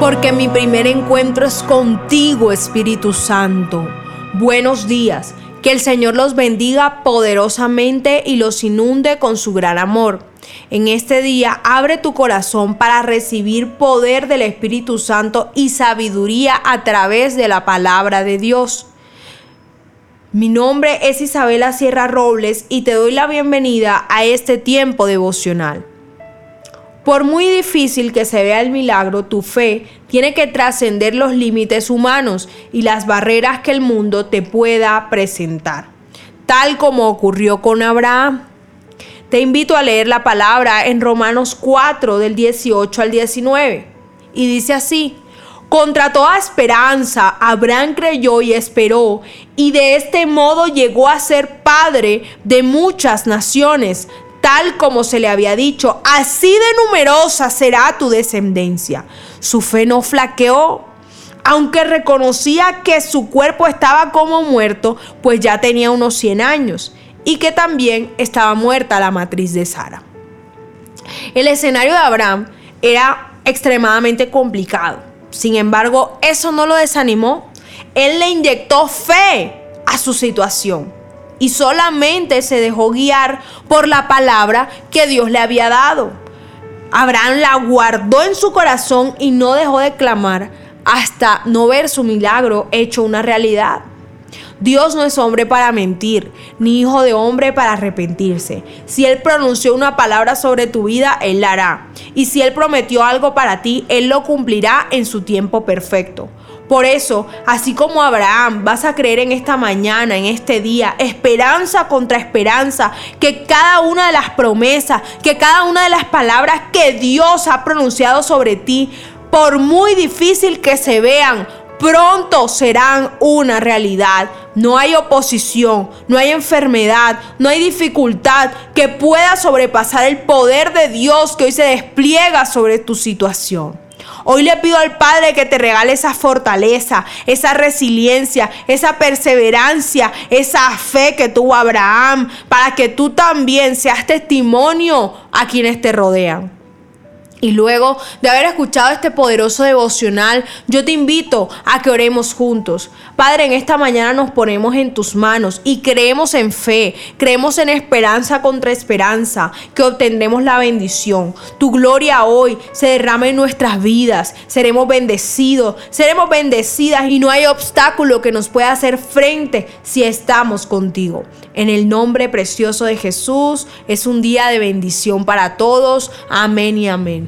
porque mi primer encuentro es contigo, Espíritu Santo. Buenos días, que el Señor los bendiga poderosamente y los inunde con su gran amor. En este día abre tu corazón para recibir poder del Espíritu Santo y sabiduría a través de la palabra de Dios. Mi nombre es Isabela Sierra Robles y te doy la bienvenida a este tiempo devocional. Por muy difícil que se vea el milagro, tu fe tiene que trascender los límites humanos y las barreras que el mundo te pueda presentar, tal como ocurrió con Abraham. Te invito a leer la palabra en Romanos 4 del 18 al 19 y dice así, contra toda esperanza, Abraham creyó y esperó, y de este modo llegó a ser padre de muchas naciones, tal como se le había dicho, así de numerosa será tu descendencia. Su fe no flaqueó, aunque reconocía que su cuerpo estaba como muerto, pues ya tenía unos 100 años, y que también estaba muerta la matriz de Sara. El escenario de Abraham era extremadamente complicado. Sin embargo, eso no lo desanimó. Él le inyectó fe a su situación y solamente se dejó guiar por la palabra que Dios le había dado. Abraham la guardó en su corazón y no dejó de clamar hasta no ver su milagro hecho una realidad. Dios no es hombre para mentir, ni hijo de hombre para arrepentirse. Si Él pronunció una palabra sobre tu vida, Él la hará. Y si Él prometió algo para ti, Él lo cumplirá en su tiempo perfecto. Por eso, así como Abraham, vas a creer en esta mañana, en este día, esperanza contra esperanza, que cada una de las promesas, que cada una de las palabras que Dios ha pronunciado sobre ti, por muy difícil que se vean, pronto serán una realidad. No hay oposición, no hay enfermedad, no hay dificultad que pueda sobrepasar el poder de Dios que hoy se despliega sobre tu situación. Hoy le pido al Padre que te regale esa fortaleza, esa resiliencia, esa perseverancia, esa fe que tuvo Abraham, para que tú también seas testimonio a quienes te rodean. Y luego de haber escuchado este poderoso devocional, yo te invito a que oremos juntos. Padre, en esta mañana nos ponemos en tus manos y creemos en fe, creemos en esperanza contra esperanza, que obtendremos la bendición. Tu gloria hoy se derrama en nuestras vidas, seremos bendecidos, seremos bendecidas y no hay obstáculo que nos pueda hacer frente si estamos contigo. En el nombre precioso de Jesús, es un día de bendición para todos. Amén y amén.